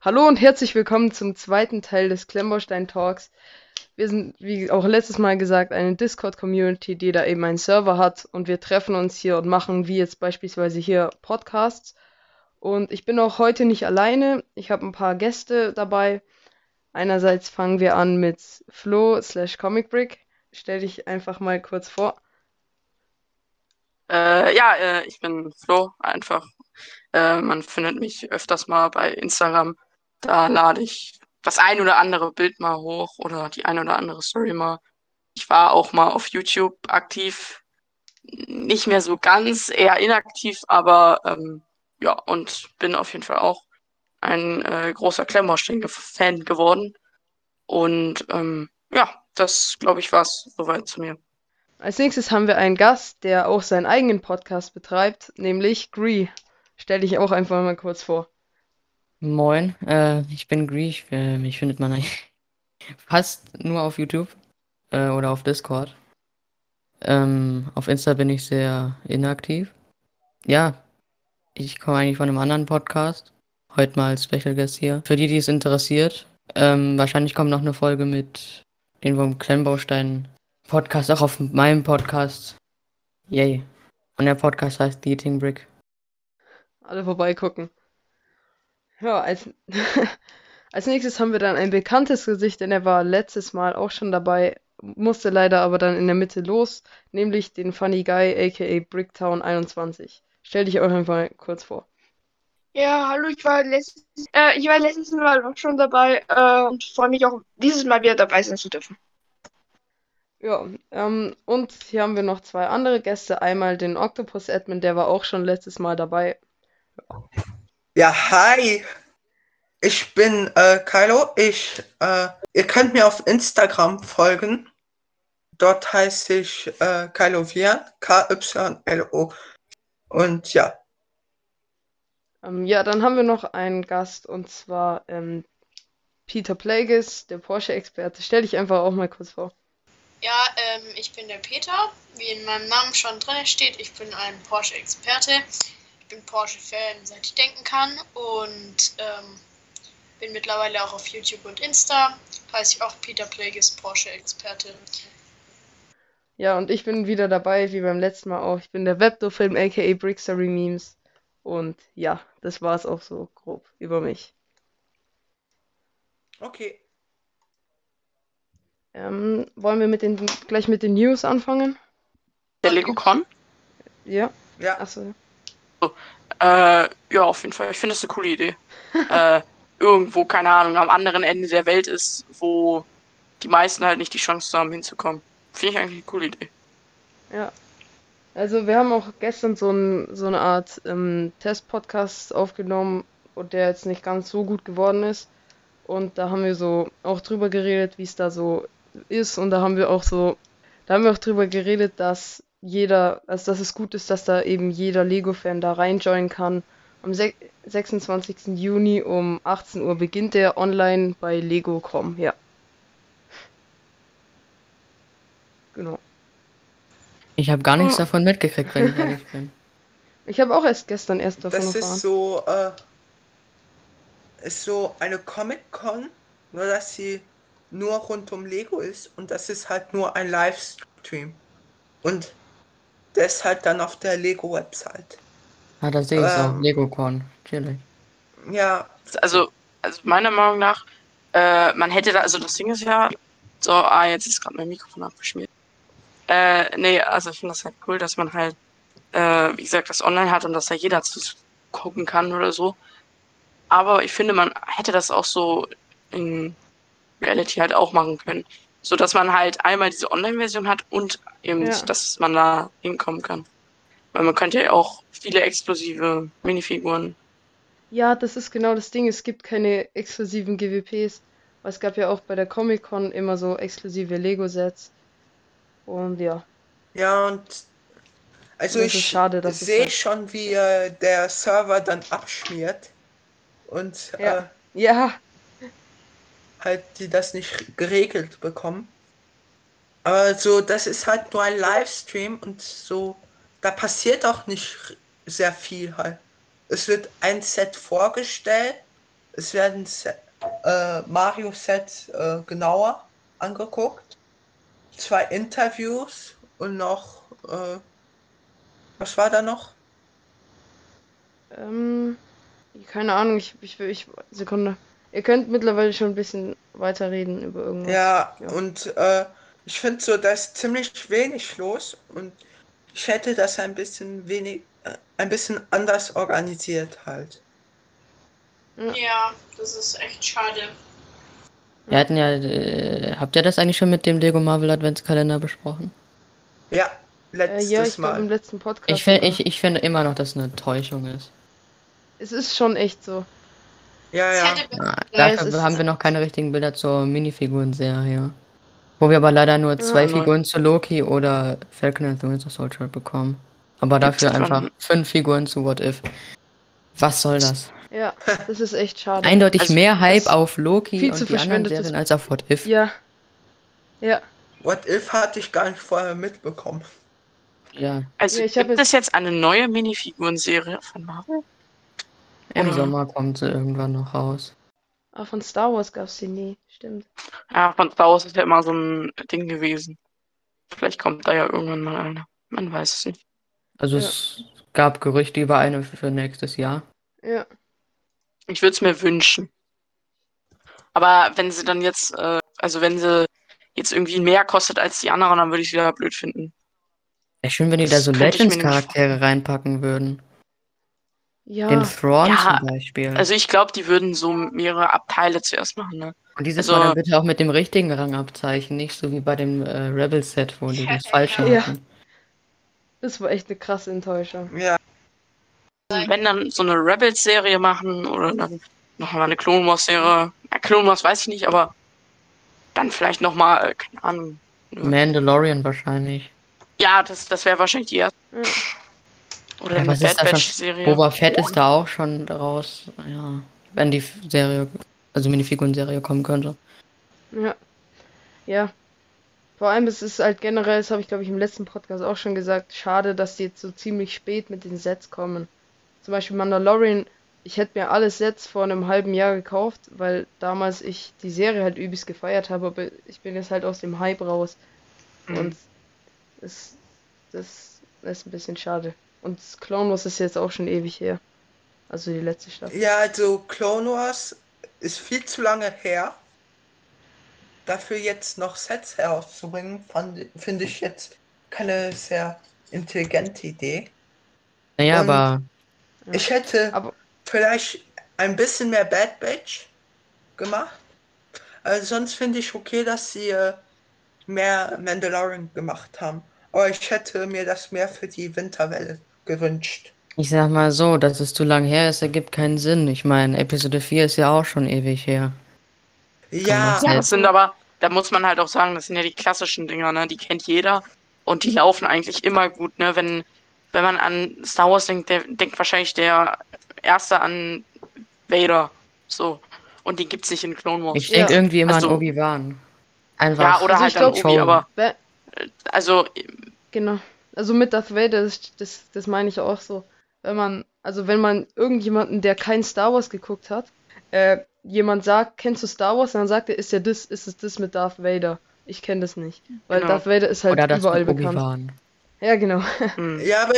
Hallo und herzlich willkommen zum zweiten Teil des Klemmbaustein Talks. Wir sind, wie auch letztes Mal gesagt, eine Discord-Community, die da eben einen Server hat und wir treffen uns hier und machen, wie jetzt beispielsweise hier, Podcasts. Und ich bin auch heute nicht alleine. Ich habe ein paar Gäste dabei. Einerseits fangen wir an mit Flo slash Comicbrick. Stell dich einfach mal kurz vor. Äh, ja, äh, ich bin Flo, einfach. Äh, man findet mich öfters mal bei Instagram da lade ich das ein oder andere Bild mal hoch oder die ein oder andere Story mal. Ich war auch mal auf YouTube aktiv. Nicht mehr so ganz, eher inaktiv, aber ähm, ja, und bin auf jeden Fall auch ein äh, großer Klemmbaustein-Fan geworden. Und ähm, ja, das glaube ich war's soweit zu mir. Als nächstes haben wir einen Gast, der auch seinen eigenen Podcast betreibt, nämlich Gree. Stell dich auch einfach mal kurz vor. Moin, äh, ich bin Griech. Äh, mich findet man eigentlich fast nur auf YouTube äh, oder auf Discord. Ähm, auf Insta bin ich sehr inaktiv. Ja, ich komme eigentlich von einem anderen Podcast. Heute mal Special Guest hier. Für die, die es interessiert, ähm, wahrscheinlich kommt noch eine Folge mit den vom Klemmbaustein Podcast auch auf meinem Podcast. Yay. Und der Podcast heißt The Eating Brick. Alle vorbeigucken. Ja, als, als nächstes haben wir dann ein bekanntes Gesicht, denn er war letztes Mal auch schon dabei, musste leider aber dann in der Mitte los, nämlich den Funny Guy, aka Bricktown 21. Stell dich auch einfach kurz vor. Ja, hallo, ich war letztes, äh, ich war letztes Mal auch schon dabei äh, und freue mich auch dieses Mal wieder dabei sein zu dürfen. Ja, ähm, und hier haben wir noch zwei andere Gäste. Einmal den Octopus Admin, der war auch schon letztes Mal dabei. Ja, hi. Ich bin äh, Kylo. Ich, äh, ihr könnt mir auf Instagram folgen. Dort heiße ich äh, Kylo Vian, K-Y-L-O. Und ja. Ähm, ja, dann haben wir noch einen Gast und zwar ähm, Peter Plagueis, der Porsche-Experte. Stell dich einfach auch mal kurz vor. Ja, ähm, ich bin der Peter. Wie in meinem Namen schon drin steht, ich bin ein Porsche-Experte bin Porsche-Fan, seit ich denken kann und ähm, bin mittlerweile auch auf YouTube und Insta. Heiße ich auch Peter Plagueis Porsche-Experte. Ja, und ich bin wieder dabei, wie beim letzten Mal auch. Ich bin der Webdo-Film, aka Brickstory Memes. Und ja, das war es auch so grob über mich. Okay. Ähm, wollen wir mit den, gleich mit den News anfangen? Der LegoCon? Ja. Ja. Achso. Äh, ja, auf jeden Fall. Ich finde das eine coole Idee. äh, irgendwo, keine Ahnung, am anderen Ende der Welt ist, wo die meisten halt nicht die Chance haben, hinzukommen. Finde ich eigentlich eine coole Idee. Ja. Also wir haben auch gestern so, ein, so eine Art ähm, Test-Podcast aufgenommen und der jetzt nicht ganz so gut geworden ist. Und da haben wir so auch drüber geredet, wie es da so ist. Und da haben wir auch so, da haben wir auch drüber geredet, dass jeder, also dass es gut ist, dass da eben jeder Lego-Fan da reinjoinen kann. Am 26. Juni um 18 Uhr beginnt der online bei Lego.com, ja. Genau. Ich habe gar nichts oh. davon mitgekriegt, wenn ich ehrlich bin. Ich habe auch erst gestern erst davon das erfahren. Das ist so, äh, ist so eine Comic-Con, nur dass sie nur rund um Lego ist und das ist halt nur ein Livestream. Und der ist halt dann auf der Lego-Website. Ah, da sehe ich es ähm, auch. LegoCon. Chillig. Ja. Also, also meiner Meinung nach, äh, man hätte da, also das Ding ist ja, so, ah, jetzt ist gerade mein Mikrofon abgeschmiert. Äh, nee, also ich finde das halt cool, dass man halt, äh, wie gesagt, das online hat und dass da jeder zu gucken kann oder so. Aber ich finde, man hätte das auch so in Reality halt auch machen können so dass man halt einmal diese Online-Version hat und eben, ja. dass man da hinkommen kann. Weil man könnte ja auch viele exklusive Minifiguren. Ja, das ist genau das Ding. Es gibt keine exklusiven GWPs. Es gab ja auch bei der Comic-Con immer so exklusive Lego-Sets. Und ja. Ja, und also ich schade, sehe schon, wie äh, der Server dann abschmiert. Und ja. Äh, ja, halt die das nicht geregelt bekommen. Aber so, das ist halt nur ein Livestream und so, da passiert auch nicht sehr viel halt. Es wird ein Set vorgestellt, es werden Set, äh, Mario-Sets äh, genauer angeguckt, zwei Interviews und noch, äh, was war da noch? Ähm, keine Ahnung, ich, ich, ich, Sekunde. Ihr könnt mittlerweile schon ein bisschen weiterreden über irgendwas. Ja, Ja. und äh, ich finde so, da ist ziemlich wenig los und ich hätte das ein bisschen wenig, äh, ein bisschen anders organisiert halt. Ja, das ist echt schade. Wir hatten ja, äh, habt ihr das eigentlich schon mit dem Lego Marvel Adventskalender besprochen? Ja, Äh, letztes ja, ich glaube im Mal. letzten Podcast. Ich, find, ich, ich finde immer noch, dass es eine Täuschung ist. Es ist schon echt so. Ja, ja. Ah, Ja, dafür es ist- haben wir noch keine richtigen Bilder zur Minifiguren-Serie. Wo wir aber leider nur zwei Ja. Figuren zu Loki oder Falcon and the Winter Soldier bekommen. Aber dafür einfach fünf Figuren zu What If. Was soll das? Ja, das ist echt schade. Eindeutig Also, mehr Hype auf Loki viel und zu die anderen Serien als auf What If. Ja. Ja. What If hatte ich gar nicht vorher mitbekommen. Ja, Also Ja, ich gibt es jetzt eine neue Minifiguren-Serie von Marvel? Im Sommer kommt sie irgendwann noch raus. Ah, von Star Wars gab's die nie. Stimmt. Ja, von Star Wars ist ja immer so ein Ding gewesen. Vielleicht kommt da ja irgendwann mal eine. Man weiß es nicht. Also Ja. es gab Gerüchte über eine für nächstes Jahr. Ja. Ich würde es mir wünschen. Aber wenn sie dann jetzt, äh, also wenn sie jetzt irgendwie mehr kostet als die anderen, dann würde ich es wieder blöd finden. Wäre schön, wenn die da Das so mir nicht Legends-Charaktere reinpacken würden. Ja. Den Thrawn Ja, zum Beispiel. Also ich glaube, die würden so mehrere Abteile zuerst machen, ne? Und dieses also- Mal dann bitte auch mit dem richtigen Rangabzeichen, nicht so wie bei dem äh, Rebel-Set, wo die das falsche Ja. hatten. Das war echt eine krasse Enttäuschung. Ja, Wenn dann so eine Rebels-Serie machen oder dann nochmal eine Clone Wars-Serie. Ja, Clone Wars weiß ich nicht, aber dann vielleicht nochmal, äh, keine Ahnung. Mandalorian wahrscheinlich. Ja, das, das wäre wahrscheinlich die erste. Ja. Oder Ja, eine was ist Bad? Batch-Serie. Boba Fett ist da auch schon raus. Ja, wenn die Serie, also Minifiguren-Serie kommen könnte. Ja. Ja. Vor allem, es ist halt generell, das habe ich glaube ich im letzten Podcast auch schon gesagt, schade, dass die jetzt so ziemlich spät mit den Sets kommen. Zum Beispiel Mandalorian, ich hätte mir alle Sets vor einem halben Jahr gekauft, weil damals ich die Serie halt übelst gefeiert habe, aber ich bin jetzt halt aus dem Hype raus. Mhm. Und es, das ist ein bisschen schade. Und Clone Wars ist jetzt auch schon ewig her. Also die letzte Staffel. ja, also Clone Wars ist viel zu lange her. Dafür jetzt noch Sets herauszubringen, fand- finde ich jetzt keine sehr intelligente Idee. Naja, Und- aber. Ich hätte Aber vielleicht ein bisschen mehr Bad Batch gemacht. Also sonst finde ich okay, dass sie äh, mehr Mandalorian gemacht haben. Aber ich hätte mir das mehr für die Winterwelle gewünscht. ich sag mal so, dass es zu lang her ist, ergibt keinen Sinn. Ich meine, Episode 4 ist ja auch schon ewig her. Ja, Ja, das sind aber, da muss man halt auch sagen, das sind ja die klassischen Dinger, ne? Die kennt jeder und die laufen eigentlich immer gut, ne? Wenn, wenn man an Star Wars denkt, der denkt wahrscheinlich der Erste an Vader. So. Und den gibt's nicht in Clone Wars. Ich denke Ja. irgendwie immer Also- an Obi-Wan. Einfach. ja, oder Also halt an Obi, aber also Genau. Also mit Darth Vader, das, das, das meine ich auch so. Wenn man, also wenn man irgendjemanden, der kein Star Wars geguckt hat, äh, jemand sagt, kennst du Star Wars? Und dann sagt er, ist ja das, ist es das mit Darth Vader? Ich kenne das nicht. Weil Genau. Darth Vader ist halt Oder das überall bekannt. Obi-Wan. Ja, genau. hm. ja, aber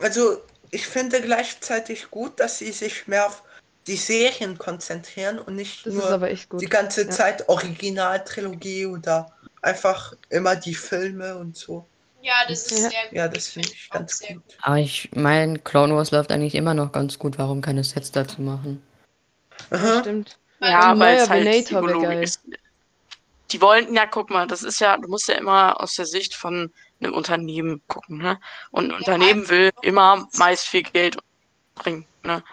also ich finde gleichzeitig gut, dass sie sich mehr auf die Serien konzentrieren und nicht Das nur ist aber echt gut. die ganze Ja. Zeit Originaltrilogie oder einfach immer die Filme und so. Ja, das ist Ja. sehr gut. Ja, das finde find ich auch ganz sehr gut. Aber ich meine, Clone Wars läuft eigentlich immer noch ganz gut. Warum keine Sets dazu machen? Aha. Stimmt. Ja, weil es halt Venator ist. Die wollten ja, guck mal, das ist ja, du musst ja immer aus der Sicht von einem Unternehmen gucken, ne? Und ein Unternehmen will immer meist viel Geld bringen, ne?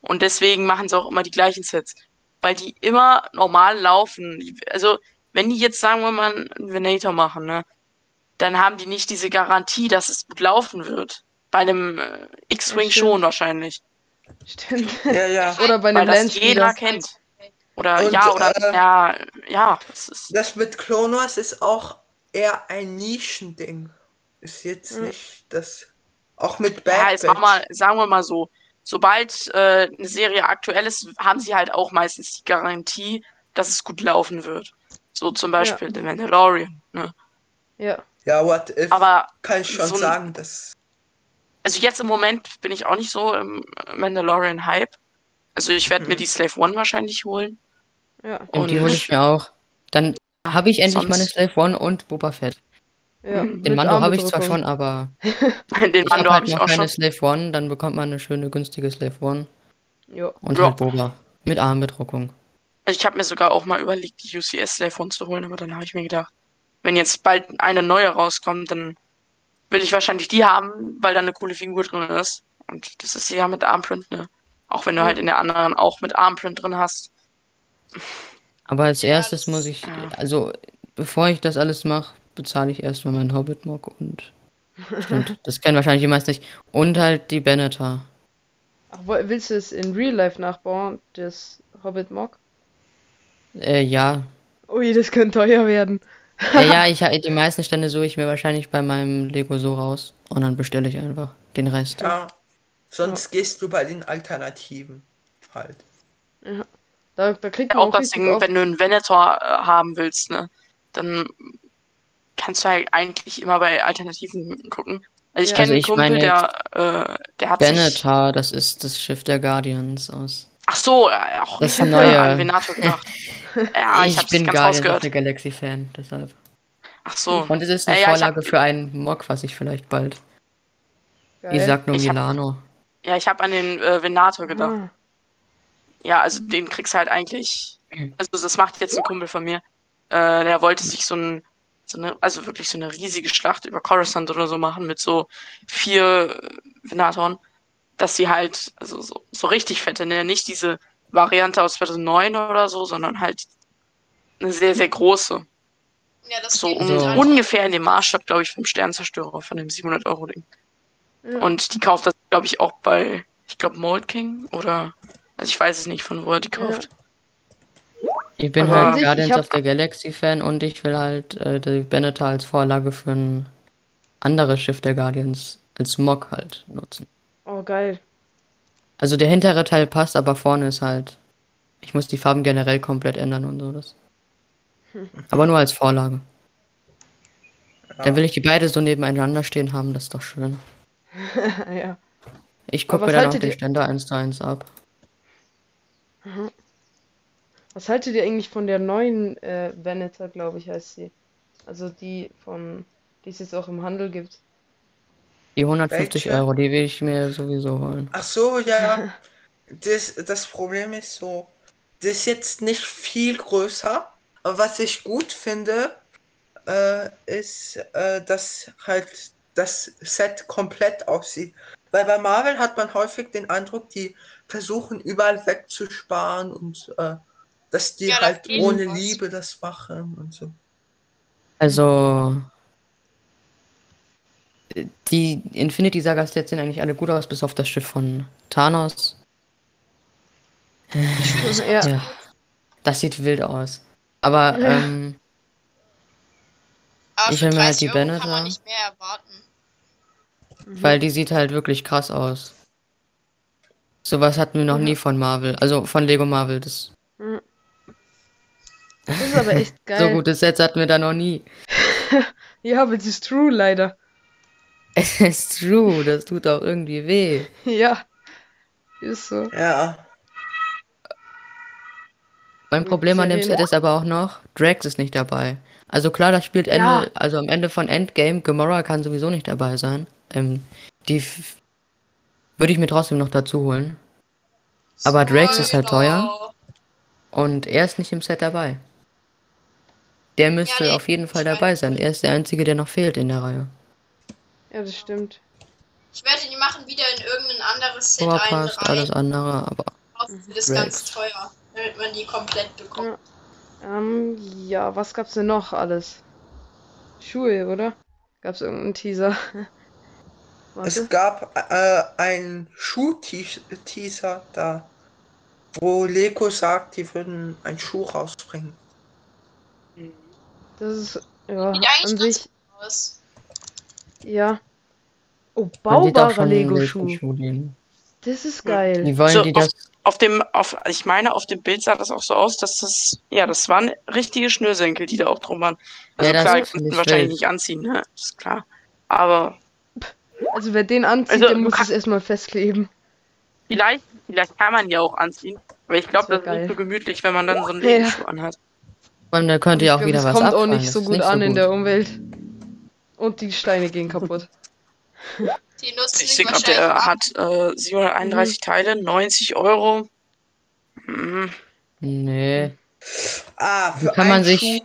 Und deswegen machen sie auch immer die gleichen Sets. Weil die immer normal laufen. Also, wenn die jetzt, sagen wir mal, einen Venator machen, ne? Dann haben die nicht diese Garantie, dass es gut laufen wird. Bei einem äh, X-Wing Ja, schon wahrscheinlich. Stimmt. Ja, ja. Oder bei Weil einem das Landspieler. jeder kennt. Oder Und, ja, oder äh, ja, ja, das ist. Das mit Clone Wars ist auch eher ein Nischending. Ist jetzt Mhm. nicht das Auch mit Bad Ja, Batch. mal, sagen wir mal so, sobald äh, eine Serie aktuell ist, haben sie halt auch meistens die Garantie, dass es gut laufen wird. So zum Beispiel The Mandalorian. Ne? Ja. Ja, what if? Aber kann ich schon so sagen, dass. also jetzt im Moment bin ich auch nicht so im Mandalorian-Hype. Also ich werde mir Mhm. die Slave One wahrscheinlich holen. Ja. Und die hole ich mir auch. Dann habe ich endlich Sonst- meine Slave One und Boba Fett. ja. Den Den Mando habe ich zwar schon, aber Den ich Mando habe halt ich noch auch keine schon. Slave One, dann bekommt man eine schöne günstige Slave One Ja. und halt Boba. Mit Armbedruckung. Also ich habe mir sogar auch mal überlegt, die UCS Slave One zu holen, aber dann habe ich mir gedacht, wenn jetzt bald eine neue rauskommt, dann will ich wahrscheinlich die haben, weil da eine coole Figur drin ist. Und das ist ja mit Armprint, ne? Auch wenn du Mhm. halt in der anderen auch mit Armprint drin hast. Aber als erstes muss ich, ja. also bevor ich das alles mache, bezahle ich erstmal meinen Hobbit-Mock und stimmt, das kennen wahrscheinlich die meisten nicht. Und halt die Benetar. Ach, willst du es in Real Life nachbauen, das Hobbit Mock? Äh, ja. Ui, das könnte teuer werden. Ja, ja, ich die meisten Stände suche ich mir wahrscheinlich bei meinem Lego so raus und dann bestelle ich einfach den Rest. Ja. Sonst gehst du bei den Alternativen halt. Da, da kriegt Ja, man auch auch das Ding, wenn du einen Venator äh, haben willst, ne? Dann kannst du halt eigentlich immer bei Alternativen gucken. Also ich Ja. kenne Also einen ich Kumpel, meine der, äh, der hat sich. Benetar, das ist das Schiff der Guardians aus. Ach so, äh, auch Das ich hab neue. äh, an Venator gedacht. Ja, ich, ich hab's bin nicht ganz Guardians of rausgehört. the Galaxy Fan, deshalb. Ach so. Und es ist eine Äh, ja, ich Vorlage hab- für einen Mock, was ich vielleicht bald. Geil. Ich sag nur Ich hab- Milano. Ja, ich habe an den äh, Venator gedacht. Ah, Ja, also den kriegst du halt eigentlich. Also das macht jetzt ein Kumpel von mir. Äh, der wollte sich so ein, so eine, also wirklich so eine riesige Schlacht über Coruscant oder so machen mit so vier äh, Venatoren, dass sie halt, also so, so richtig fette, ne? nicht diese Variante aus 2009 oder so, sondern halt eine sehr, sehr große. Ja, das So um, So. Ungefähr in dem Maßstab, glaube ich, vom Sternzerstörer, von dem 700-Euro-Ding. ja. Und die kauft das, glaube ich, auch bei, ich glaube, Mold King oder, also ich weiß es nicht, von wo er die kauft. Ich bin Aber halt sich, ich Guardians hab- of the Galaxy Fan und ich will halt äh, die Benetar als Vorlage für ein anderes Schiff der Guardians als Mock halt nutzen. Oh, geil. Also der hintere Teil passt, aber vorne ist halt. Ich muss die Farben generell komplett ändern und so. Das. Aber nur als Vorlage. Dann will ich die beide so nebeneinander stehen haben, das ist doch schön. ja. Ich gucke mir dann auch den Ständer eins zu eins ab. Was haltet ihr eigentlich von der neuen äh, Venator, glaube ich, heißt sie? Also die von, die es jetzt auch im Handel gibt. Die 150 Welche? Euro, die will ich mir sowieso holen. Ach so, ja. Das, das Problem ist so, das ist jetzt nicht viel größer. Aber was ich gut finde, äh, ist, äh, dass halt das Set komplett aussieht. Weil bei Marvel hat man häufig den Eindruck, die versuchen überall wegzusparen und äh, dass die Ja, halt ohne was. Liebe das machen und so. Also. Die Infinity Saga Sets sehen eigentlich alle gut aus, bis auf das Schiff von Thanos. ja. Ja. Das sieht wild aus. Aber, Ja. ähm, Aber Ich will mir halt 30 die Euro kann man nicht mehr erwarten. weil die sieht halt wirklich krass aus. Sowas hatten wir noch nie von Marvel. Also von Lego Marvel. Das, Das ist aber echt so geil. gute Sets hatten wir da noch nie. Ja, aber es ist true, leider. Es ist true, das tut auch irgendwie weh. Ja. Ist so. Ja. Mein Problem an dem. Set ist aber auch noch, Drax ist nicht dabei. Also klar, das spielt Ende, Ja. also am Ende von Endgame, Gamora kann sowieso nicht dabei sein. Ähm, die würde ich mir trotzdem noch dazu holen. Aber Drax ist halt teuer. Und er ist nicht im Set dabei. Der müsste nee, auf jeden Fall dabei sein. Er ist der Einzige, der noch fehlt in der Reihe. Ja, das stimmt. Ich wette, die machen wieder in irgendein anderes Set Power einen passt, alles rein. andere, aber das Drax. ganz teuer, damit man die komplett bekommt. Ähm, ja, was gab's denn noch alles? Schuhe, oder? Gab's irgendeinen Teaser? Es Warte. gab äh, einen Schuh-Teaser da, wo Lego sagt, die würden einen Schuh rausbringen. Das ist, ja, an sich, gut aus. Ja. Oh, Man sieht auch baubarer schon Lego-Schuh. Lego-Schuh liegen. Das ist geil. Wie wollen So, die das? Auf dem, auf, ich meine, auf dem Bild sah das auch so aus, dass das, ja, das waren richtige Schnürsenkel, die da auch drum waren. Also Ja, das klar, die finde konnten ich wahrscheinlich nicht anziehen, ne? Das ist klar. Aber Also wer den anzieht, Also, der muss kann- es erstmal festkleben. vielleicht, vielleicht kann man die auch anziehen. Aber ich glaube, Das das, ist nicht so gemütlich, wenn man dann so einen Ja. Lego-Schuh anhat. Vor allem, da könnte ich ja auch glaub, wieder das was kommt abfallen. auch nicht so gut nicht an so in gut. der Umwelt. Und die Steine gehen kaputt. Die nutzen Ich sehe gerade, der ab. hat äh, 731 Teile, 90 Euro. Hm, Nee. Ah, für Kann man sich. Schuh.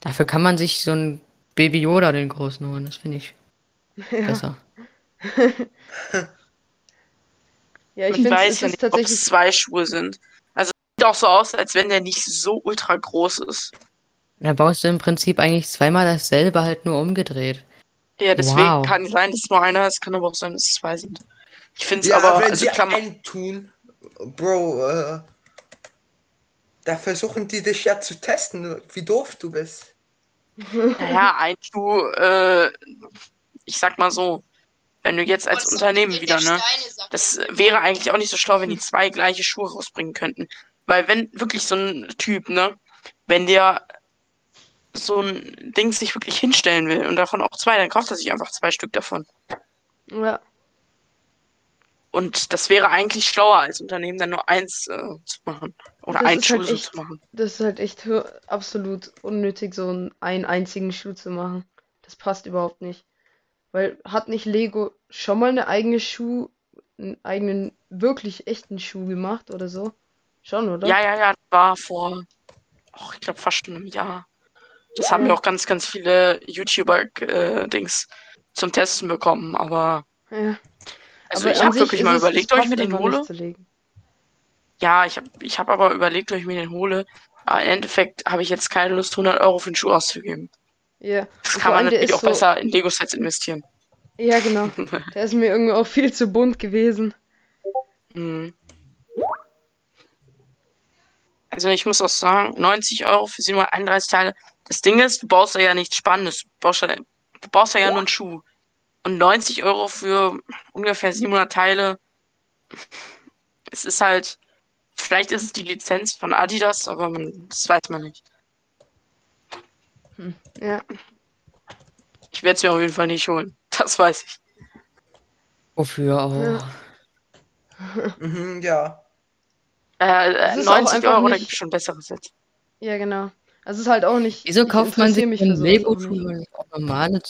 Dafür kann man sich so ein Baby Yoda den großen holen. Das finde ich Ja, besser. ja ich ich weiß ja nicht, ob tatsächlich. es zwei Schuhe sind. Also sieht auch so aus, als wenn der nicht so ultra groß ist. Da baust du im Prinzip eigentlich zweimal dasselbe, halt nur umgedreht. Ja, deswegen Wow. kann sein, dass es nur einer ist, kann aber auch sein, dass es zwei sind. Ich finde es Ja, aber, wenn also sie Klammer, einen tun, Bro, äh, da versuchen die dich ja zu testen, wie doof du bist. naja, ein Schuh, äh, ich sag mal so, wenn du jetzt als Unternehmen wieder, der ne? Das wäre eigentlich auch nicht so schlau, wenn die zwei gleiche Schuhe rausbringen könnten. Weil wenn wirklich so ein Typ, ne, wenn der so ein Ding sich wirklich hinstellen will und davon auch zwei, dann kauft er sich einfach zwei Stück davon. Ja, Und das wäre eigentlich schlauer als Unternehmen, dann nur eins äh, zu machen. Oder Das ein ist Schuh halt echt- zu machen. das ist halt echt absolut unnötig, so einen, einen einzigen Schuh zu machen. Das passt überhaupt nicht. Weil hat nicht Lego schon mal eine eigene Schuh, einen eigenen, wirklich echten Schuh gemacht oder so? Schon, oder? Ja, ja, ja, war vor, oh, ich glaube fast schon einem Jahr. Das haben Ja. auch ganz, ganz viele YouTuber-Dings zum Testen bekommen, aber Ja. also Aber ich habe wirklich mal überlegt, ob ich mir den hole. Ja, ich habe ich hab aber überlegt, ob ich mir den hole. Aber im Endeffekt habe ich jetzt keine Lust, 100 Euro für einen Schuh auszugeben. Ja. Das Und kann man natürlich auch so- besser in Lego-Sets investieren. Ja, genau. Der ist mir irgendwie auch viel zu bunt gewesen. Mhm. Also ich muss auch sagen, 90 Euro für 731 Teile. Das Ding ist, du baust da ja nichts Spannendes. Du baust ja, du baust ja, ja nur einen Schuh. Und 90 Euro für ungefähr 700 Teile. Es ist halt, vielleicht ist es die Lizenz von Adidas, aber man, das weiß man nicht. Ja. Ich werde es mir auf jeden Fall nicht holen. Das weiß ich. Wofür auch? Ja. Mhm, ja. Äh, Das äh, ist auch 90 einfach Euro, da gibt es schon bessere Sets. Ja, genau. Also es ist halt auch nicht. Wieso kauft man sich interessiere einen mich für sowas auch Lego-Schuh, nicht. wenn ich auch normale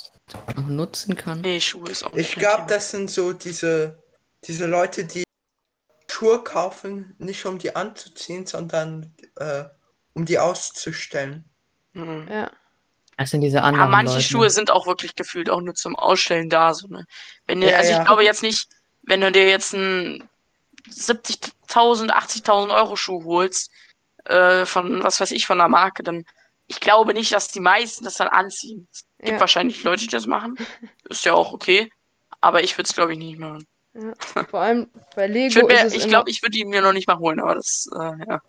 noch nutzen kann? Nee, Schuhe ist auch Ich glaube, das sind so diese, diese Leute, die Schuhe kaufen, nicht um die anzuziehen, sondern äh, um die auszustellen. Mhm. Ja. Das sind diese Ja, anderen manche Leute. Schuhe sind auch wirklich gefühlt auch nur zum Ausstellen da. So, ne? Wenn du, Ja, also ja. ich glaube jetzt nicht, wenn du dir jetzt einen 70.000, 80.000 Euro Schuh holst, äh, von was weiß ich, von einer Marke, dann ich glaube nicht, dass die meisten das dann anziehen. Es gibt Ja. wahrscheinlich Leute, die das machen. Ist ja auch okay. Aber ich würde es, glaube ich, nicht machen. Vor allem bei Lego Ich, es ich glaube, ich würde ihn mir noch nicht mal holen, aber das, äh, ja.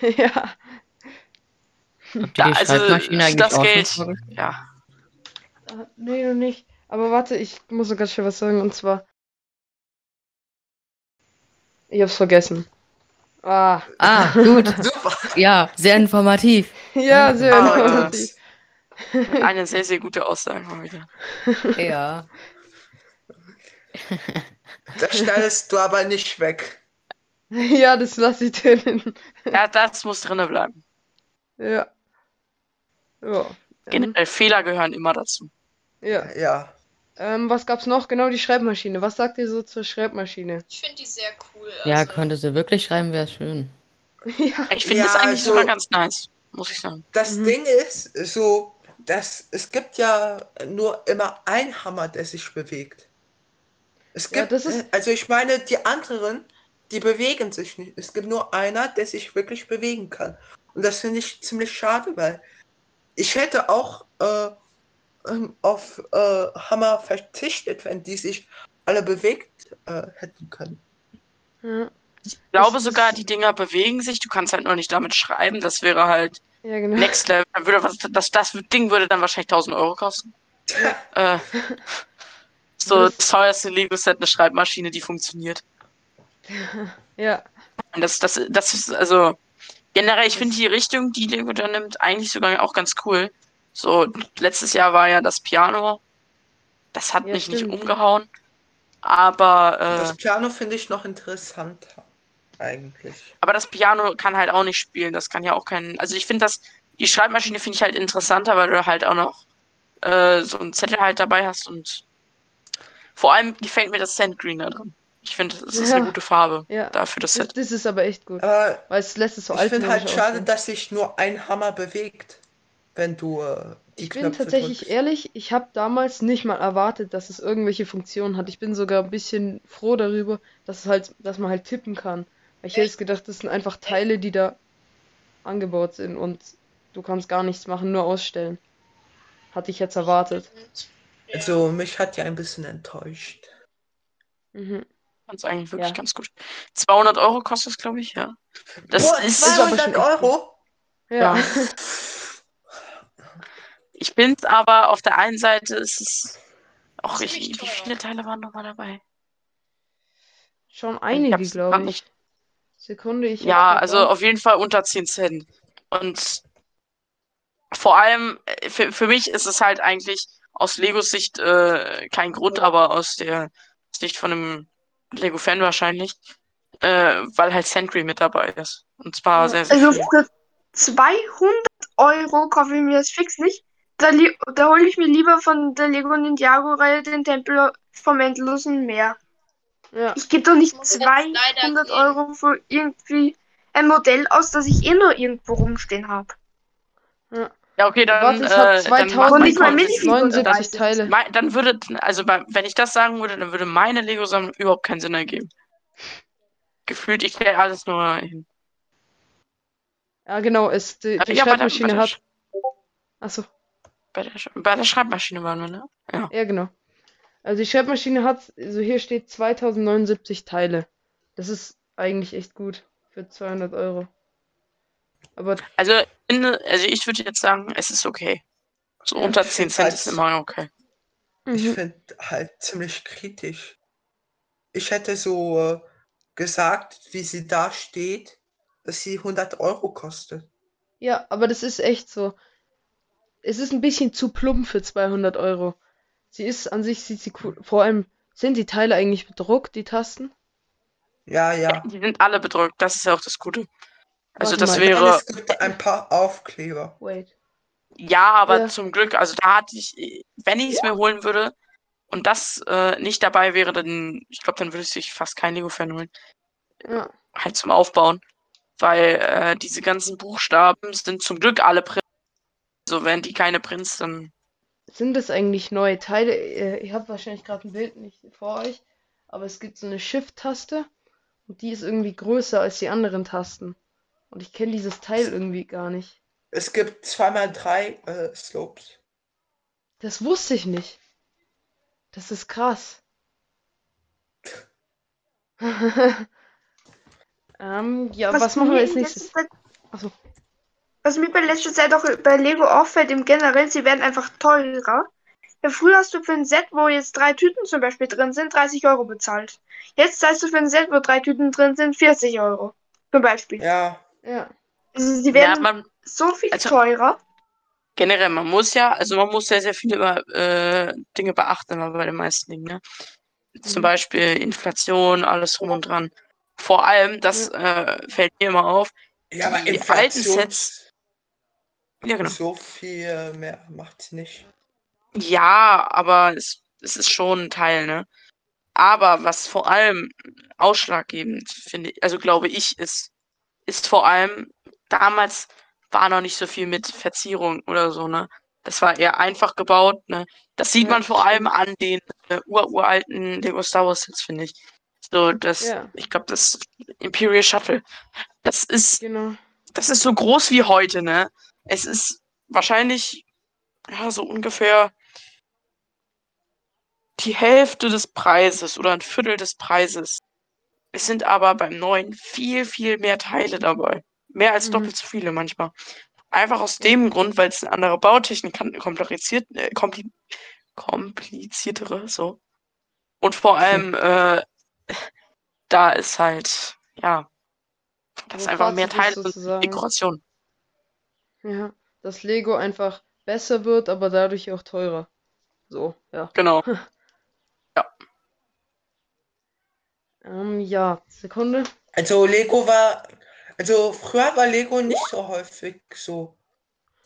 ja. Die Ja, also, das Geld- ja. Äh, Nee, noch nicht. Aber warte, ich muss sogar schon was sagen und zwar. Ich hab's vergessen. Ah. Ah, gut. Super. Ja, sehr informativ. Ja, sehr Ah, informativ. Eine sehr, sehr gute Aussage mal wieder. Ja. Das schneidest du aber nicht weg. Ja, das lasse ich drin. Ja, das muss drinnen bleiben. Ja. Ja. Generell Fehler gehören immer dazu. ja. Ja. Ähm, was gab's noch? Genau, die Schreibmaschine. Was sagt ihr so zur Schreibmaschine? Ich finde die sehr cool. Ja, also, könnte sie wirklich schreiben, wäre schön. ja. Ich finde Ja, das eigentlich also- sogar ganz nice, muss ich sagen. Das Mhm. Ding ist so, dass es gibt ja nur immer ein Hammer, der sich bewegt. Es Ja, gibt, das ist- also ich meine, die anderen, die bewegen sich nicht. Es gibt nur einer, der sich wirklich bewegen kann. Und das finde ich ziemlich schade, weil ich hätte auch äh, ähm, auf äh, Hammer verzichtet, wenn die sich alle bewegt äh, hätten können. Ja, Ich glaube sogar, die Dinger bewegen sich. Du kannst halt nur nicht damit schreiben. Das wäre halt ja genau. Next Level. Dann würde was, das, das Ding würde dann wahrscheinlich 1000 Euro kosten. Äh, so Das- das teuerste Lego-Set eine Schreibmaschine, die funktioniert. Ja, Und das, das, das ist, also, generell, ich finde die Richtung, die Lego da nimmt, eigentlich sogar auch ganz cool. So, letztes Jahr war ja das Piano. Das hat Ja, mich nicht stimmt. umgehauen. Aber, Das äh, Piano finde ich noch interessanter. Eigentlich. aber das Piano kann halt auch nicht spielen. Das kann ja auch kein. Also ich finde das, die Schreibmaschine finde ich halt interessanter, weil du halt auch noch äh, so einen Zettel halt dabei hast und vor allem gefällt mir das Sand Green da drin. Ich finde, das ist Ja. eine gute Farbe ja. dafür das Das, Set. das ist aber echt gut. Aber Weil es lässt es so ich finde halt schade, aussehen. dass sich nur ein Hammer bewegt, wenn du äh, die Ich bin Knöpfe tatsächlich drückst. ehrlich, ich habe damals nicht mal erwartet, dass es irgendwelche Funktionen hat. Ich bin sogar ein bisschen froh darüber, dass es halt, dass man halt tippen kann. Weil ich hätte jetzt gedacht, das sind einfach Teile, die da angebaut sind und du kannst gar nichts machen, nur ausstellen. Hatte ich jetzt erwartet. Also mich hat ja ein bisschen enttäuscht. Mhm. Fand's eigentlich wirklich Ja. ganz gut. 200 Euro kostet es, glaube ich, ja. Das Boah, ist, aber 200 schon echt Euro? Ja. Ja. ich bin's, aber auf der einen Seite ist es auch ich, wie viele Teile waren nochmal dabei? Schon einige, glaube ich. nicht. Sekunde, ich Ja, also auf jeden Fall unter 10 Cent. Und vor allem, äh, für, für mich ist es halt eigentlich aus Legos Sicht äh, kein Grund, aber aus der Sicht von einem Lego-Fan wahrscheinlich, äh, weil halt Sentry mit dabei ist. Und zwar Ja. sehr, sehr Also für 200 Euro kaufe ich mir das fix nicht. Da, da hole ich mir lieber von der Lego Ninjago-Reihe den Tempel vom Endlosen Meer. Ja, Ich gebe doch nicht muss jetzt leider 200 gehen. Euro für irgendwie ein Modell aus, das ich eh nur irgendwo rumstehen habe. Ja, okay, dann, Warte, es äh, hat dann, 2000 mach Und nicht mal kurz. Minifigur dabei 79 sind. Teile. Mein, dann würde, also wenn ich das sagen würde, dann würde meine Lego-Sammlung überhaupt keinen Sinn ergeben. Gefühlt, ich stelle alles nur hin. Ja, genau, es, die, die Schreibmaschine hat. Achso, bei, der, Sch- bei der Schreibmaschine waren wir, ne? Ja. ja, genau. Also die Schreibmaschine hat, also hier steht 2079 Teile. Das ist eigentlich echt gut für 200 Euro. Aber Also, in, also ich würde jetzt sagen, es ist okay. So unter Ich 10 find's Cent halt- ist immer okay. Ich mhm. finde halt ziemlich kritisch. Ich hätte so äh, gesagt, wie sie da steht, dass sie 100 Euro kostet. Ja, aber das ist echt so. Es ist ein bisschen zu plump für 200 Euro. Sie ist an sich, sieht sie cool. Vor allem, sind die Teile eigentlich bedruckt, die Tasten? Ja, ja. Die sind alle bedrückt, das ist ja auch das Gute. Also Warte das mal. Wäre, es gibt ein paar Aufkleber. Wait. ja, aber Ja. zum Glück, also da hatte ich, wenn ich es mir holen würde und das äh, nicht dabei wäre, dann, ich glaube, dann würde ich sich fast kein Lego-Fan holen. Ja. Halt zum Aufbauen. Weil äh, diese ganzen Buchstaben sind zum Glück alle Prints. Also wenn die keine Prints, dann Sind das eigentlich neue Teile? Ihr, ihr habt wahrscheinlich gerade ein Bild nicht vor euch, aber es gibt so eine Shift-Taste und die ist irgendwie größer als die anderen Tasten. Und ich kenne dieses Teil irgendwie gar nicht. Es gibt zweimal drei äh, Slopes. Das wusste ich nicht. Das ist krass. ähm, ja, was, machen wir als nächstes? Zeit- Achso. Was mir bei letzter Zeit auch bei Lego auffällt, im Generell, sie werden einfach teurer. Ja, früher hast du für ein Set, wo jetzt drei Tüten zum Beispiel drin sind, 30 Euro bezahlt. Jetzt zahlst du für ein Set, wo drei Tüten drin sind, 40 Euro. Zum Beispiel. Ja, Ja. Also sie ja, werden man, so viel also- teurer. generell, man muss ja, also man muss sehr, sehr viele über, äh, Dinge beachten, immer bei den meisten Dingen, ne? Zum Mhm. Beispiel Inflation, alles drum und dran. Vor allem, das äh, fällt mir immer auf, ja, aber Die alten Inflation Sets- ja genau. so viel mehr macht's nicht. Ja, aber es, es ist schon ein Teil, ne? Aber was vor allem ausschlaggebend, finde ich, also glaube ich, ist, ist vor allem, damals war noch nicht so viel mit Verzierung oder so, ne? Das war eher einfach gebaut, ne? Das sieht Ja, man vor allem an den äh, ururalten Lego Star Wars Sets, finde ich. So, das, Ja. ich glaube, das Imperial Shuttle, das ist Genau. Das ist so groß wie heute, ne? Es ist wahrscheinlich, ja, so ungefähr die Hälfte des Preises oder ein Viertel des Preises. Es sind aber beim neuen viel, viel mehr Teile dabei. Mehr als Mhm. doppelt so viele manchmal. Einfach aus dem Grund, weil es eine andere Bautechnik kann, kompliziert, äh, kompli kompliziertere, so. Und vor allem, äh, da ist halt, ja, das ist einfach mehr Teile und sozusagen- Dekoration. Ja, dass Lego einfach besser wird, aber dadurch auch teurer. So, ja. Genau. Ähm, ja, Sekunde. Also Lego war, also früher war Lego nicht so häufig so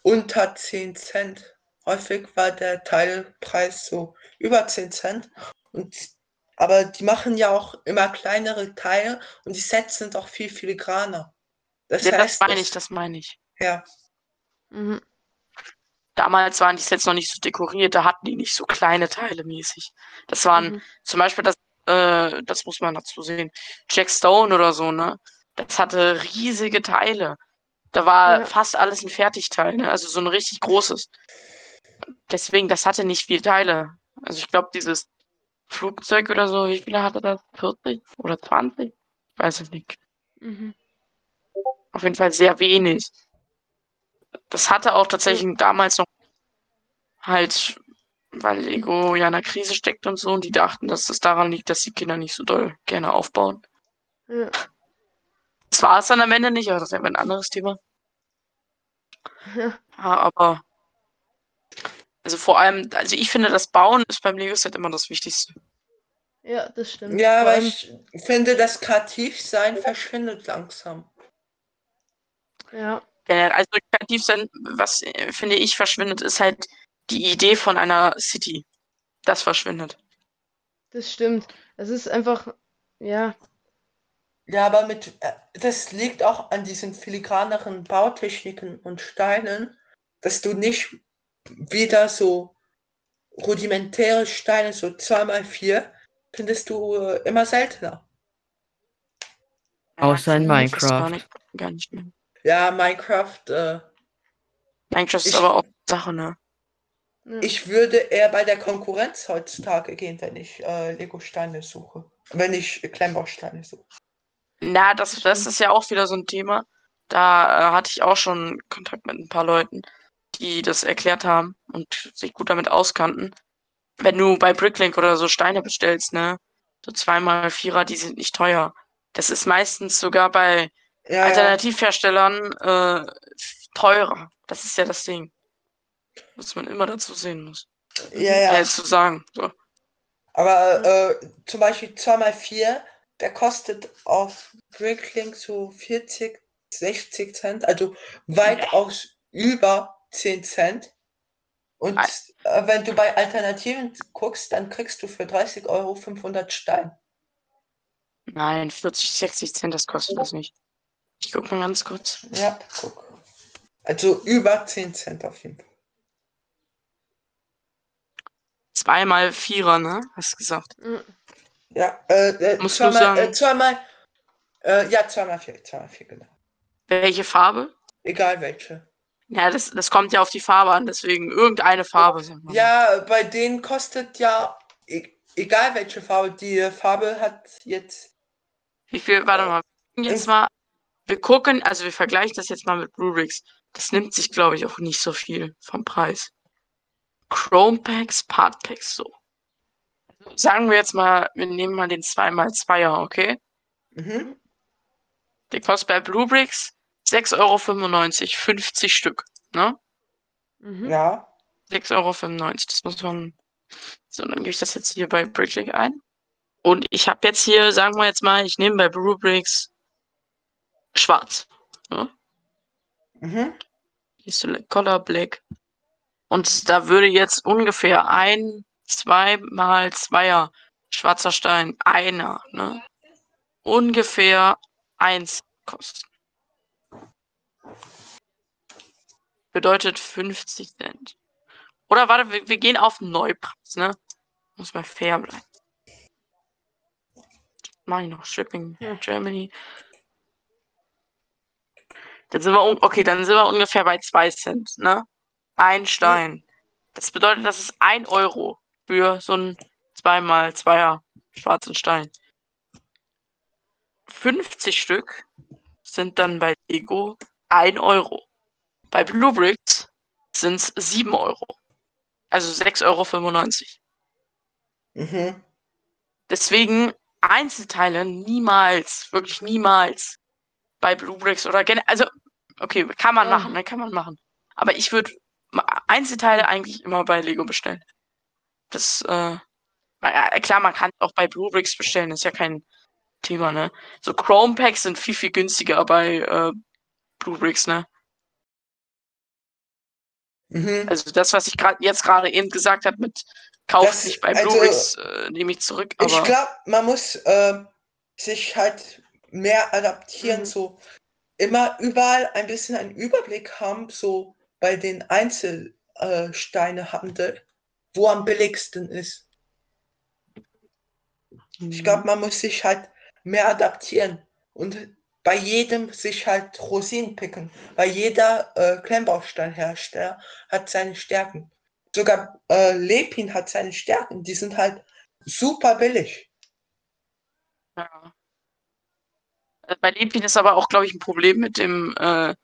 unter 10 Cent. Häufig war der Teilpreis so über 10 Cent. Und, aber die machen ja auch immer kleinere Teile und die Sets sind auch viel filigraner. Das Ja, das heißt, meine das- ich, das meine ich. Ja, Mhm. Damals waren die Sets noch nicht so dekoriert, da hatten die nicht so kleine Teile mäßig. Das waren Mhm. zum Beispiel das, äh, das muss man dazu sehen, Jack Stone oder so, ne? Das hatte riesige Teile. Da war Ja. fast alles ein Fertigteil, ne? Also so ein richtig großes. Deswegen, das hatte nicht viele Teile. Also ich glaube, dieses Flugzeug oder so, wie viele hatte das? 40 oder 20? Weiß ich nicht. Mhm. Auf jeden Fall sehr wenig. Das hatte auch tatsächlich damals noch halt, weil Lego ja in einer Krise steckt und so, und die dachten, dass es daran liegt, dass die Kinder nicht so doll gerne aufbauen. Ja. Das war es dann am Ende nicht, aber das ist ja ein anderes Thema. Ja. Ja, aber also vor allem, also ich finde, das Bauen ist beim Lego-Set immer das Wichtigste. Ja, das stimmt. ja, aber ich finde, das Kreativsein verschwindet langsam. Ja, Generell, also kreativ sein, was äh, finde ich verschwindet, ist halt die Idee von einer City. Das verschwindet. das stimmt. Es ist einfach, ja, Ja, aber mit, äh, das liegt auch an diesen filigraneren Bautechniken und Steinen, dass du nicht wieder so rudimentäre Steine, so 2x4, findest du äh, immer seltener. Außer in Gar Minecraft. nicht, gar nicht. Ja, Minecraft, äh, Minecraft ist Ich- aber auch Sache, ne? ich würde eher bei der Konkurrenz heutzutage gehen, wenn ich äh, Lego-Steine suche. Wenn ich Kleinbausteine suche. Na, das, das ist ja auch wieder so ein Thema. Da äh, hatte ich auch schon Kontakt mit ein paar Leuten, die das erklärt haben und sich gut damit auskannten. Wenn du bei Bricklink oder so Steine bestellst, ne, so zweimal Vierer, die sind nicht teuer. Das ist meistens sogar bei Ja. Alternativherstellern äh, teurer. Das ist ja das Ding. Was man immer dazu sehen muss. Ja, ja. Äh, zu sagen. So. Aber äh, zum Beispiel 2x4, der kostet auf Bricklink so 40, 60 Cent, also weitaus über 10 Cent. Und äh, wenn du bei Alternativen guckst, dann kriegst du für 30 Euro 500 Stein. Nein, 40, 60 Cent, das kostet das nicht. Ich guck mal ganz kurz. Ja, guck. Also über 10 Cent auf jeden Fall. Zweimal Vierer, ne? Hast du gesagt. Mhm. Ja, äh, äh, Musst du zweimal, sagen- äh, zweimal, äh, ja, zweimal vier, zweimal vier, genau. Welche Farbe? Egal welche. Ja, das, das kommt ja auf die Farbe an, deswegen irgendeine Farbe. Ja, bei denen kostet ja, e egal welche Farbe, die Farbe hat jetzt, Wie viel, warte mal, wir gucken jetzt mal. Wir gucken, also wir vergleichen das jetzt mal mit Blu-rays. Das nimmt sich, glaube ich, auch nicht so viel vom Preis. Chrome Packs, Part Packs, so. Sagen wir jetzt mal, wir nehmen mal den 2x2er, okay? mhm. Der kostet bei Bluebricks 6,95 Euro, 50 Stück, ne? Mhm. ja, 6,95 Euro. Das muss man. So, dann gebe ich das jetzt hier bei Bricklink ein. Und ich habe jetzt hier, sagen wir jetzt mal, ich nehme bei Bluebricks schwarz. mhm. Hier Select Color Black. Und da würde jetzt ungefähr ein, zwei mal zweier schwarzer Stein, einer, ne? Ungefähr eins kosten. Bedeutet 50 Cent. Oder warte, wir, wir gehen auf Neupreis, ne? Muss mal fair bleiben. Mach ich noch Shipping Ja. Germany. Dann sind wir, okay, dann sind wir ungefähr bei 2 Cent, ne? Ein Stein. Das bedeutet, das ist 1 Euro für so einen 2x2er schwarzen Stein. 50 Stück sind dann bei Lego 1 Euro. Bei Bluebricks sind es 7 Euro. Also 6,95 Euro. Mhm. Deswegen Einzelteile niemals, wirklich niemals bei Bluebricks oder generell, also, okay, kann man Ja. machen, ne, kann man machen. Aber ich würde Einzelteile eigentlich immer bei Lego bestellen. Das, äh, klar, man kann auch bei Bluebricks bestellen, ist ja kein Thema, ne? So Chrome Packs sind viel, viel günstiger bei äh, Bluebricks, ne? Mhm. Also das, was ich gerade jetzt gerade eben gesagt habe mit Kauf Das- nicht bei also, Bluebricks, äh, nehme ich zurück. Ich glaube, man muss äh, sich halt mehr adaptieren, Mhm. so immer überall ein bisschen einen Überblick haben, so bei den Einzelsteinehandel, wo am billigsten ist. Ich Mhm. glaube, man muss sich halt mehr adaptieren und bei jedem sich halt Rosinen picken, weil jeder äh, Klemmbausteinhersteller hat seine Stärken. Sogar äh, Lepin hat seine Stärken, die sind halt super billig. Ja. Äh, Bei Lepin ist aber auch, glaube ich, ein Problem mit dem, äh,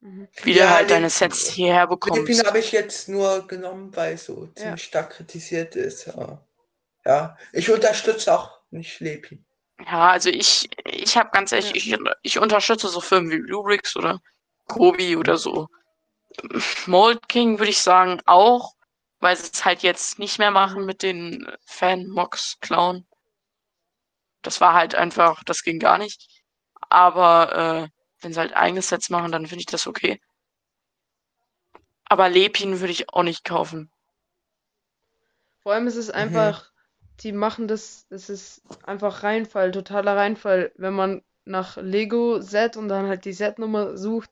Mhm. wie du Ja, halt Lep- deine Sets hierher bekommst. Lepin habe ich jetzt nur genommen, weil so ziemlich stark kritisiert ist. Ja. ja, ich unterstütze auch nicht Lepin. Ja, also ich, ich habe ganz ehrlich, ich, ich unterstütze so Firmen wie Bluebricks oder Kobi oder so. Mold King würde ich sagen auch, weil sie es halt jetzt nicht mehr machen mit den Fan-Mox klauen. Das war halt einfach, das ging gar nicht. Aber äh, wenn sie halt eigene Sets machen, dann finde ich das okay. Aber Lepin würde ich auch nicht kaufen. Vor allem ist es einfach, die machen das, es ist einfach Reinfall, totaler Reinfall. Wenn man nach Lego Set und dann halt die Set-Nummer sucht,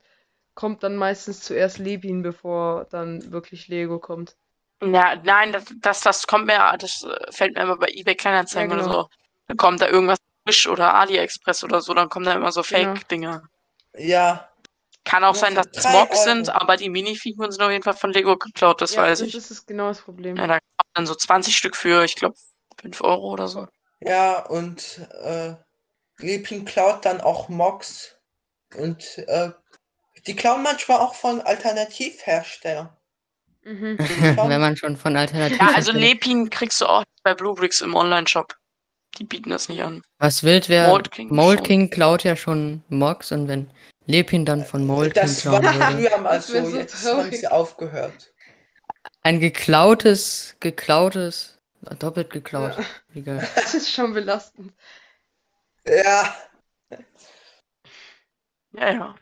kommt dann meistens zuerst Lebin, bevor dann wirklich Lego kommt. Ja, nein, das, das, das kommt mir, das äh, fällt mir immer bei eBay Kleinanzeigen Ja, genau. oder so. Dann kommt da irgendwas Wish oder AliExpress oder so, dann kommen da immer so Genau. Fake-Dinger. Ja, Kann auch Nur sein, dass es drei Mods sind, aber die Minifiguren sind auf jeden Fall von Lego geklaut, das ja, weiß das ich. ist es genau das Problem. Ja, da kommt dann so 20 Stück für, ich glaube, 5 Euro oder so. ja, und äh, Lepin klaut dann auch Mox. Und äh, die klauen manchmal auch von Alternativherstellern. Mhm. Wenn man schon von Alternativen Ja, also. Lepin kriegst du auch bei Bluebricks im Online-Shop. Die bieten das nicht an. Was wild wäre, Mold King Mold. King klaut ja schon Mox und wenn Lepin dann von Mold King Das war früher mal so, jetzt haben sie aufgehört. Ein geklautes, geklautes, doppelt geklaut. Ja. Wie geil. Das ist schon belastend. Ja, Ja, ja.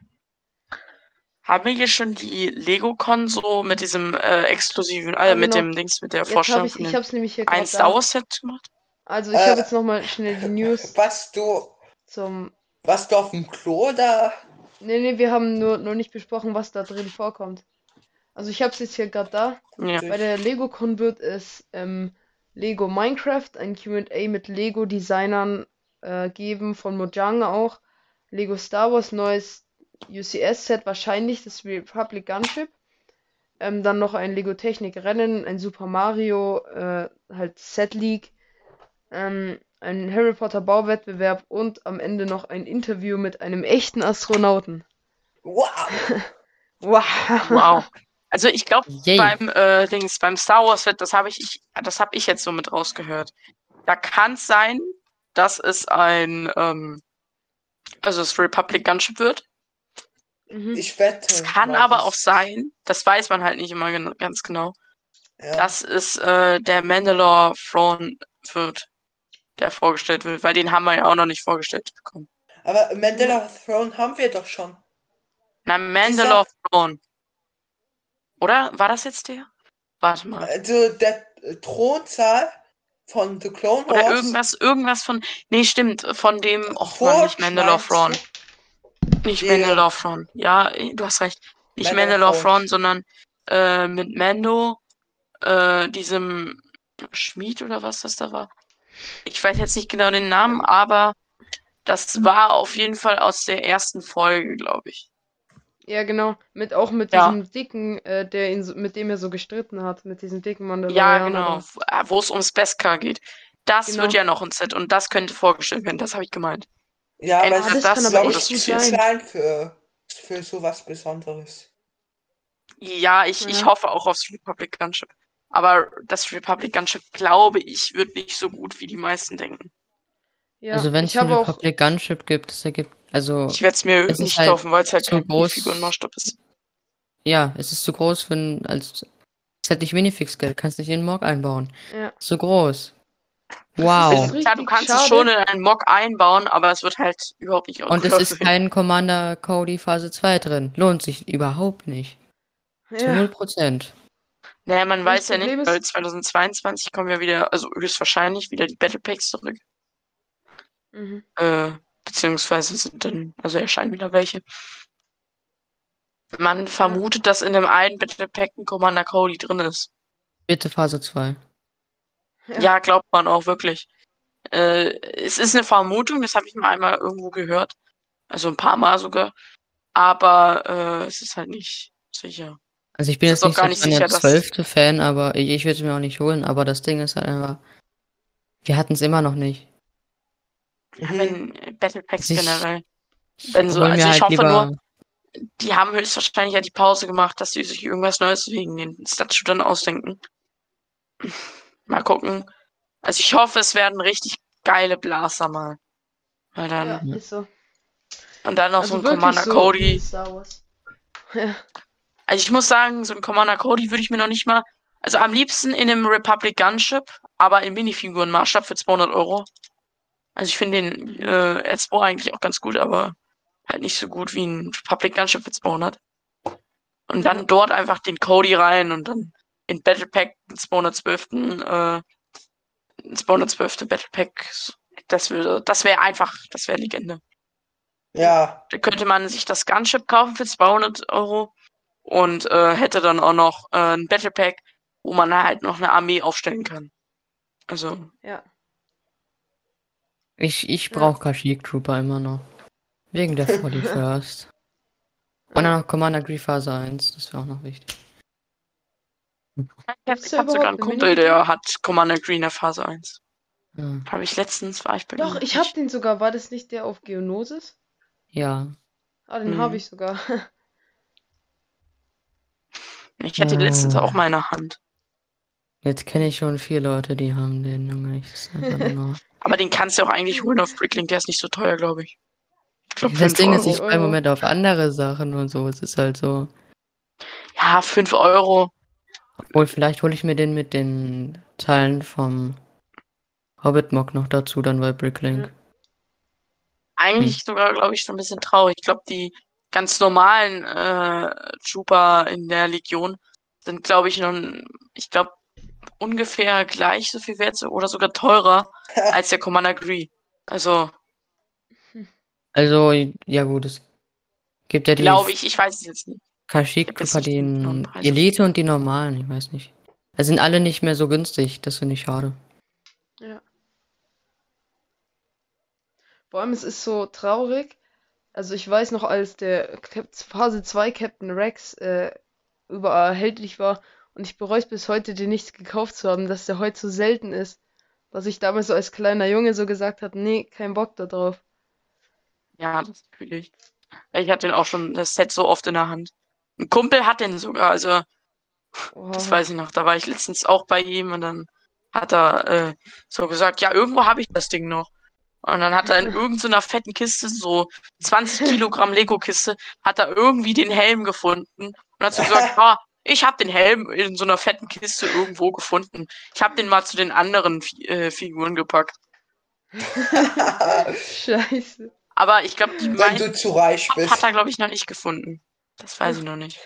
Haben wir hier schon die Lego-Con so mit diesem äh, exklusiven, äh, mit genau. dem Dings, mit der Jetzt habe Vorstellung ich, von ich habe es nämlich hier ein gerade Star da. Wars Set gemacht? Also ich Äh, habe jetzt nochmal schnell die News was du, zum. was du auf dem Klo da? Nee, nee, wir haben nur noch nicht besprochen, was da drin vorkommt. Also ich habe es jetzt hier gerade da. Ja. Bei der LegoCon wird es ähm, Lego Minecraft, ein Q&A mit Lego-Designern äh, geben, von Mojang auch. Lego Star Wars, neues UCS-Set, wahrscheinlich das Republic Gunship. Ähm, dann noch ein Lego Technik Rennen, ein Super Mario, äh, halt Set League, ähm, ein Harry Potter Bauwettbewerb und am Ende noch ein Interview mit einem echten Astronauten. Wow! Wow! Wow. Also ich glaube, beim äh, Dings, beim Star Wars Set, das habe ich, ich, das habe ich jetzt so mit rausgehört. Da kann es sein, dass es ein, ähm, also das Republic Gunship wird. Mhm. Ich wette. Es kann aber das- auch sein, das weiß man halt nicht immer gen ganz genau, Ja. dass es äh, der Mandalore Throne wird, der vorgestellt wird, weil den haben wir ja auch noch nicht vorgestellt bekommen. Aber Mandela Throne haben wir doch schon. Na, Mandalore Throne. Oder? War das jetzt der? Warte mal. Also der Thronsaal von The Clone Oder Wars. irgendwas, irgendwas von. Nee, stimmt, von dem. Och Mann, nicht Mandalore du? Nicht. Mandalore Throne. Ja, du hast recht. Nicht Mandalore. Throne, sondern äh, mit Mando, äh, diesem Schmied oder was das da war. Ich weiß jetzt nicht genau den Namen, aber das war auf jeden Fall aus der ersten Folge, glaube ich. Ja, genau. Mit auch mit Ja. diesem dicken, äh, der ihn so, mit dem er so gestritten hat, mit diesem dicken Ja, Mandalorianer. genau. wo- äh, Wo es ums Beskar geht. Das Genau. wird ja noch ein Set und das könnte vorgestellt werden. Das habe ich gemeint. Ja, aber Entweder es ist das kann aber glaub oder echt ich, zu klein für, für sowas Besonderes. Ja, ich, ich Ja. hoffe auch aufs Republic Gunship. Aber das Republic Gunship, glaube ich, wird nicht so gut, wie die meisten denken. Ja, also wenn ich es ein. Republic Gunship gibt, das ergibt, also Ich werde es mir Es nicht halt kaufen, weil es halt zu kein groß. Figurenmaßstab ist. ja, es ist zu groß für ein, als es hat nicht Minifix-Geld, kannst nicht in den Mock einbauen. Ja. Zu groß. Wow. ist klar, du kannst schade. es schon in einen Mock einbauen, aber es wird halt überhaupt nicht Und es ist kein Commander Cody Phase 2 drin. Lohnt sich überhaupt nicht. Zu Ja. 0%. Naja, man Das weiß ja nicht, weil 2022 kommen ja wieder, also höchstwahrscheinlich wieder die Battle Packs zurück. Mhm. Äh, beziehungsweise sind dann, also erscheinen wieder welche. Man vermutet, dass in dem einen Battle Pack ein Commander Cody drin ist. Bitte Phase 2. Ja. Ja, glaubt man auch wirklich. Äh, es ist eine Vermutung, das habe ich mal einmal irgendwo gehört. Also ein paar Mal sogar. Aber äh, es ist halt nicht sicher. Also ich bin jetzt auch nicht gar so nicht der sicher, dass- zwölfte Fan, aber ich, ich würde es mir auch nicht holen. Aber das Ding ist halt einfach, wir hatten es immer noch nicht. Mhm. wenn äh, Battle Packs Ich- generell. Wenn so, also ich halt hoffe nur, die haben höchstwahrscheinlich ja die Pause gemacht, dass sie sich irgendwas Neues wegen den Statue ausdenken. Mal gucken. Also ich hoffe, es werden richtig geile Blaster mal. Weil dann, Ja, ist so. und dann noch Also so ein Commander so Cody. Ja. Also ich muss sagen, so ein Commander Cody würde ich mir noch nicht mal. Also am liebsten in einem Republic Gunship, aber in Minifiguren-Maßstab für 200 Euro. Also ich finde den äh, R2 eigentlich auch ganz gut, aber halt nicht so gut wie ein Republic Gunship für 200. Und dann dort einfach den Cody rein und dann in Battle Pack den 212. Äh, den 212. Battle Pack. Das würde, das wäre einfach, das wäre Legende. Ja, Da könnte man sich das Gunship kaufen für 200 Euro und äh, hätte dann auch noch äh, ein Battle Pack, wo man halt noch eine Armee aufstellen kann. Also, Ja. Ich, ich Ja. brauche Kashyyyk Trooper immer noch. Wegen der 41st. Und dann noch Commander Grief Phase 1, das wäre auch noch wichtig. ich habe da sogar einen Kumpel, der hat Commander Green der Phase 1. Ja. Habe ich letztens, war ich bei Doch, ich hab den sogar. War das nicht der auf Geonosis? ja. Ah, den Mhm. habe ich sogar. Ich hatte letztens Oh. auch mal in der Hand. Jetzt kenne ich schon vier Leute, die haben den, Junge. Ich ist. Aber den kannst du auch eigentlich holen auf Bricklink, der ist nicht so teuer, glaube ich. Ich glaube, Das 5 Ding ist, Euro. ich freue im Moment auf andere Sachen und so. Es ist halt so. Ja, 5 Euro. Obwohl, vielleicht hole ich mir den mit den Teilen vom Hobbit-Mock noch dazu, dann bei Bricklink. Ja. Eigentlich sogar, glaube ich, schon ein bisschen traurig. Ich glaube, die ganz normalen äh, Trooper in der Legion sind, glaube ich, noch, ich glaube, ungefähr gleich so viel wert oder sogar teurer als der Commander Gree. Also, Also, ja gut, es gibt ja die glaube ich, ich weiß es jetzt nicht. Kashyyyk den. Elite und die normalen, ich weiß nicht. Das sind alle nicht mehr so günstig, das finde ich schade. Ja. Vor allem, es ist so traurig. Also ich weiß noch, als der Cap Phase 2 Captain Rex äh, überall erhältlich war und ich bereue es bis heute, den nicht gekauft zu haben, dass der heute so selten ist. Dass ich damals so als kleiner Junge so gesagt habe, nee, kein Bock da drauf. Ja, das fühle ich. Ich hatte den auch schon das Set so oft in der Hand. Ein Kumpel hat den sogar, also Oh, Das weiß ich noch. Da war ich letztens auch bei ihm und dann hat er äh, so gesagt, ja, irgendwo habe ich das Ding noch. Und dann hat er in irgendeiner fetten Kiste, so 20 Kilogramm Lego-Kiste, hat er irgendwie den Helm gefunden und hat so gesagt, ah, ich habe den Helm in so einer fetten Kiste irgendwo gefunden. Ich habe den mal zu den anderen äh, Figuren gepackt. Scheiße. Aber ich glaube, die Wenn du zu reich bist. hat er, glaube ich, noch nicht gefunden. Das weiß ich noch nicht.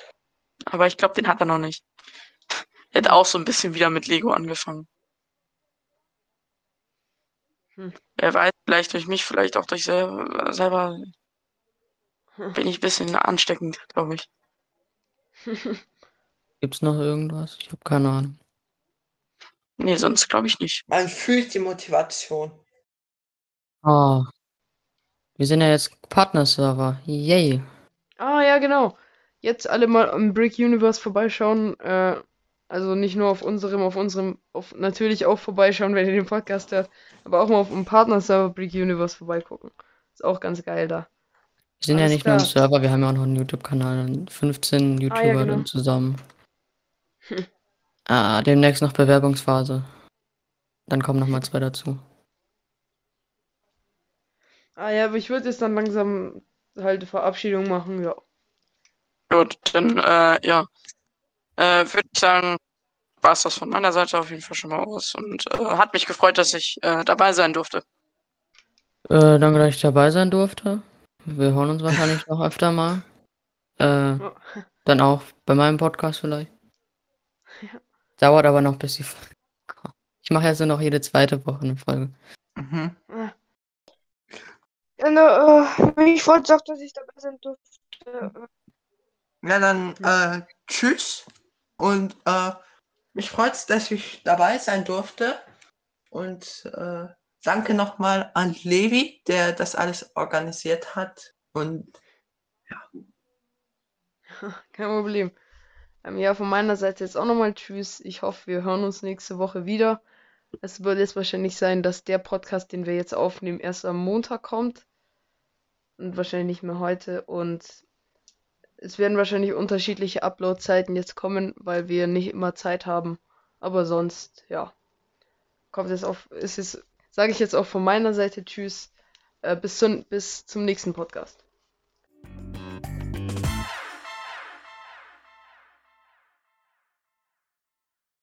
Aber ich glaube, den hat er noch nicht. Er hat auch so ein bisschen wieder mit Lego angefangen. Hm. Wer weiß, vielleicht durch mich, vielleicht auch durch selber, selber Hm. bin ich ein bisschen ansteckend, glaube ich. Gibt's noch irgendwas? Ich habe keine Ahnung. Nee, sonst glaube ich nicht. Man fühlt die Motivation. Oh. Wir sind ja jetzt Partner-Server. Yay. Ah, ja, genau. Jetzt alle mal am Brick Universe vorbeischauen. Äh, also nicht nur auf unserem, auf unserem, auf natürlich auch vorbeischauen, wenn ihr den Podcast hört, aber auch mal auf dem Partner-Server Brick Universe vorbeigucken. Ist auch ganz geil da. Wir sind ja Alles nicht nur ein klar. Server, wir haben ja auch noch einen YouTube-Kanal. 15 YouTuber genau. dann zusammen. Ah, demnächst noch Bewerbungsphase. Dann kommen nochmal zwei dazu. Ah ja, aber ich würde jetzt dann langsam halt Verabschiedung machen, ja. Gut, dann, äh, ja. Äh, würde ich sagen, war es das von meiner Seite auf jeden Fall schon mal aus. Und äh, hat mich gefreut, dass ich äh, dabei sein durfte. Äh, danke, dass ich dabei sein durfte. Wir hören uns wahrscheinlich noch öfter mal. Äh, dann auch bei meinem Podcast vielleicht. Ja. Dauert aber noch, bis die Folge kommt. Ich mache ja so noch jede zweite Woche eine Folge. Mhm. Ja, ne, äh, ich wollte sagen, dass ich dabei sein durfte. Ja, dann äh, tschüss. Und äh, mich freut's, dass ich dabei sein durfte. Und äh, danke nochmal an Levi, der das alles organisiert hat. Und Kein Problem. Ähm, ja, von meiner Seite jetzt auch nochmal Tschüss. Ich hoffe, wir hören uns nächste Woche wieder. Es wird jetzt wahrscheinlich sein, dass der Podcast, den wir jetzt aufnehmen, erst am Montag kommt. Und wahrscheinlich nicht mehr heute. Und es werden wahrscheinlich unterschiedliche Upload-Zeiten jetzt kommen, weil wir nicht immer Zeit haben. Aber sonst, ja. Kommt es auf, ist es, sage ich jetzt auch von meiner Seite Tschüss. Äh, bis, zum, bis zum nächsten Podcast.